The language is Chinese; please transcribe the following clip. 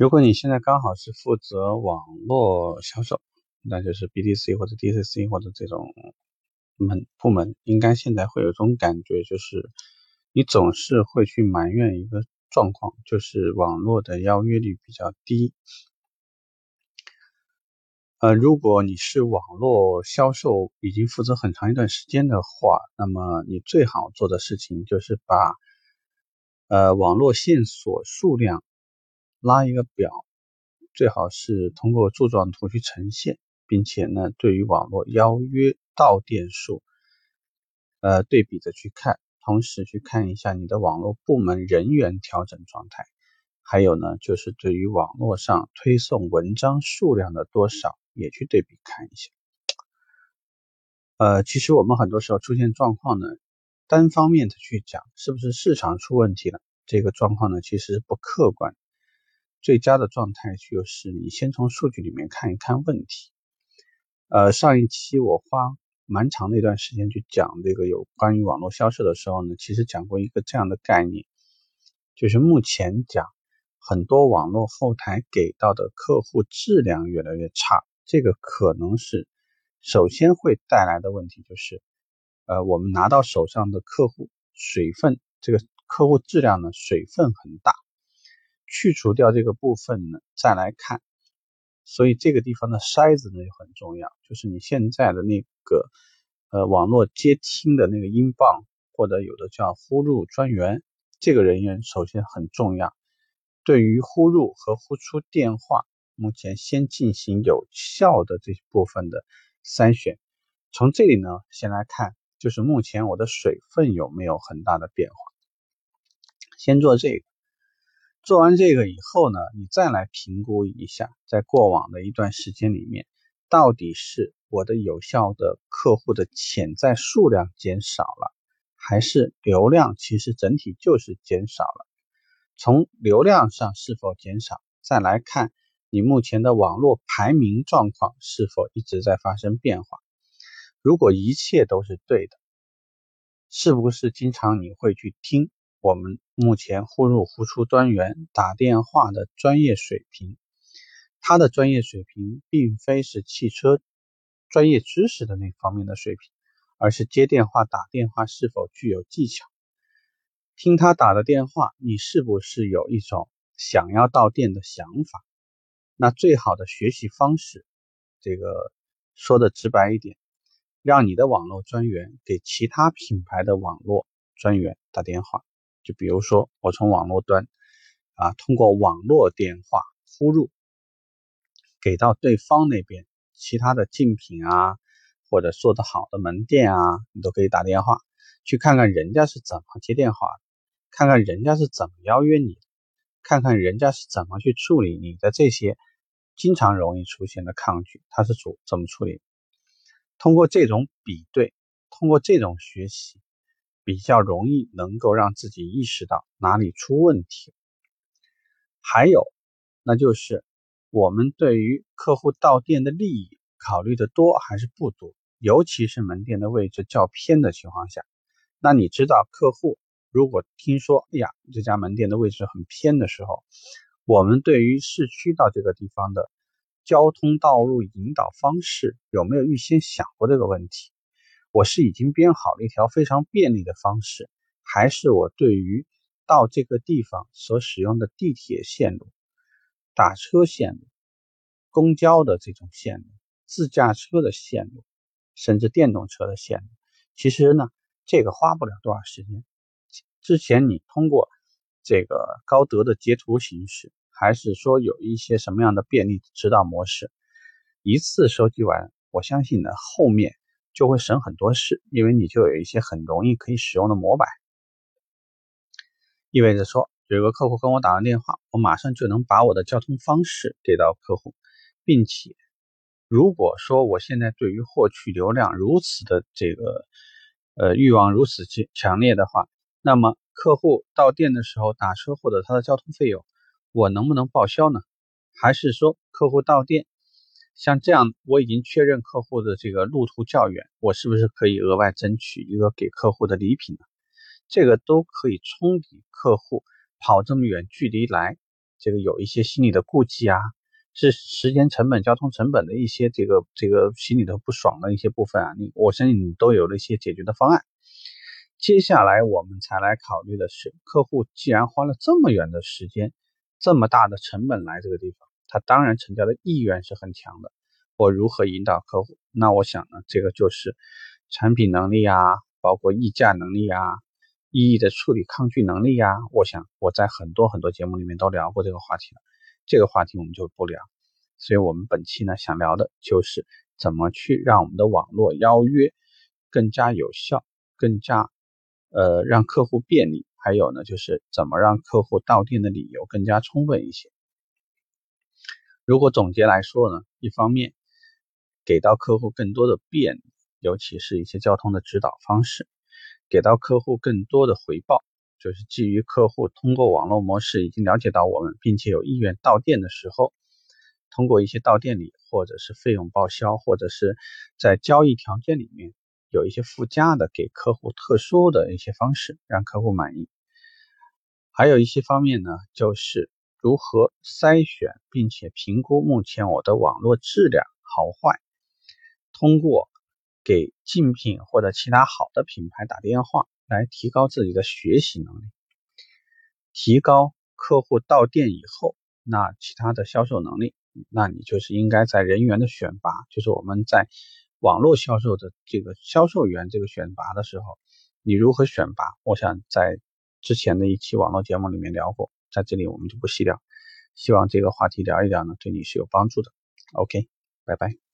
如果你现在刚好是负责网络销售，那就是 BDC 或者 DCC 或者这种门部门，应该现在会有种感觉，就是你总是会去埋怨一个状况，就是网络的邀约率比较低。呃，如果你是网络销售已经负责很长一段时间的话，那么你最好做的事情就是把呃网络线索数量。拉一个表，最好是通过柱状图去呈现，并且呢，对于网络邀约到店数，呃，对比着去看，同时去看一下你的网络部门人员调整状态，还有呢，就是对于网络上推送文章数量的多少，也去对比看一下。呃，其实我们很多时候出现状况呢，单方面的去讲是不是市场出问题了，这个状况呢，其实不客观。最佳的状态就是你先从数据里面看一看问题。呃，上一期我花蛮长的一段时间去讲这个有关于网络销售的时候呢，其实讲过一个这样的概念，就是目前讲很多网络后台给到的客户质量越来越差，这个可能是首先会带来的问题就是，呃，我们拿到手上的客户水分，这个客户质量呢水分很大。去除掉这个部分呢，再来看，所以这个地方的筛子呢就很重要，就是你现在的那个呃网络接听的那个音棒，或者有的叫呼入专员，这个人员首先很重要。对于呼入和呼出电话，目前先进行有效的这部分的筛选。从这里呢，先来看，就是目前我的水分有没有很大的变化，先做这个。做完这个以后呢，你再来评估一下，在过往的一段时间里面，到底是我的有效的客户的潜在数量减少了，还是流量其实整体就是减少了？从流量上是否减少，再来看你目前的网络排名状况是否一直在发生变化。如果一切都是对的，是不是经常你会去听？我们目前呼入呼出专员打电话的专业水平，他的专业水平并非是汽车专业知识的那方面的水平，而是接电话打电话是否具有技巧。听他打的电话，你是不是有一种想要到店的想法？那最好的学习方式，这个说的直白一点，让你的网络专员给其他品牌的网络专员打电话。就比如说，我从网络端啊，通过网络电话呼入，给到对方那边其他的竞品啊，或者做得好的门店啊，你都可以打电话去看看人家是怎么接电话，看看人家是怎么邀约你，看看人家是怎么去处理你的这些经常容易出现的抗拒，他是处怎么处理？通过这种比对，通过这种学习。比较容易能够让自己意识到哪里出问题，还有，那就是我们对于客户到店的利益考虑的多还是不多？尤其是门店的位置较偏的情况下，那你知道客户如果听说，哎呀，这家门店的位置很偏的时候，我们对于市区到这个地方的交通道路引导方式有没有预先想过这个问题？我是已经编好了一条非常便利的方式，还是我对于到这个地方所使用的地铁线路、打车线路、公交的这种线路、自驾车的线路，甚至电动车的线路，其实呢，这个花不了多少时间。之前你通过这个高德的截图形式，还是说有一些什么样的便利指导模式，一次收集完，我相信呢，后面。就会省很多事，因为你就有一些很容易可以使用的模板，意味着说，有个客户跟我打完电话，我马上就能把我的交通方式给到客户，并且，如果说我现在对于获取流量如此的这个呃欲望如此强强烈的话，那么客户到店的时候打车或者他的交通费用，我能不能报销呢？还是说客户到店？像这样，我已经确认客户的这个路途较远，我是不是可以额外争取一个给客户的礼品呢？这个都可以冲抵客户跑这么远距离来这个有一些心理的顾忌啊，是时间成本、交通成本的一些这个这个心里头不爽的一些部分啊，你我相信你都有了一些解决的方案。接下来我们才来考虑的是，客户既然花了这么远的时间、这么大的成本来这个地方，他当然成交的意愿是很强的。我如何引导客户？那我想呢，这个就是产品能力啊，包括议价能力啊，一一的处理抗拒能力啊。我想我在很多很多节目里面都聊过这个话题了，这个话题我们就不聊。所以我们本期呢想聊的就是怎么去让我们的网络邀约更加有效，更加。呃，让客户便利，还有呢，就是怎么让客户到店的理由更加充分一些。如果总结来说呢，一方面给到客户更多的便利，尤其是一些交通的指导方式；给到客户更多的回报，就是基于客户通过网络模式已经了解到我们，并且有意愿到店的时候，通过一些到店里，或者是费用报销，或者是在交易条件里面。有一些附加的给客户特殊的一些方式，让客户满意。还有一些方面呢，就是如何筛选并且评估目前我的网络质量好坏，通过给竞品或者其他好的品牌打电话来提高自己的学习能力，提高客户到店以后那其他的销售能力。那你就是应该在人员的选拔，就是我们在。网络销售的这个销售员这个选拔的时候，你如何选拔？我想在之前的一期网络节目里面聊过，在这里我们就不细聊。希望这个话题聊一聊呢，对你是有帮助的。OK，拜拜。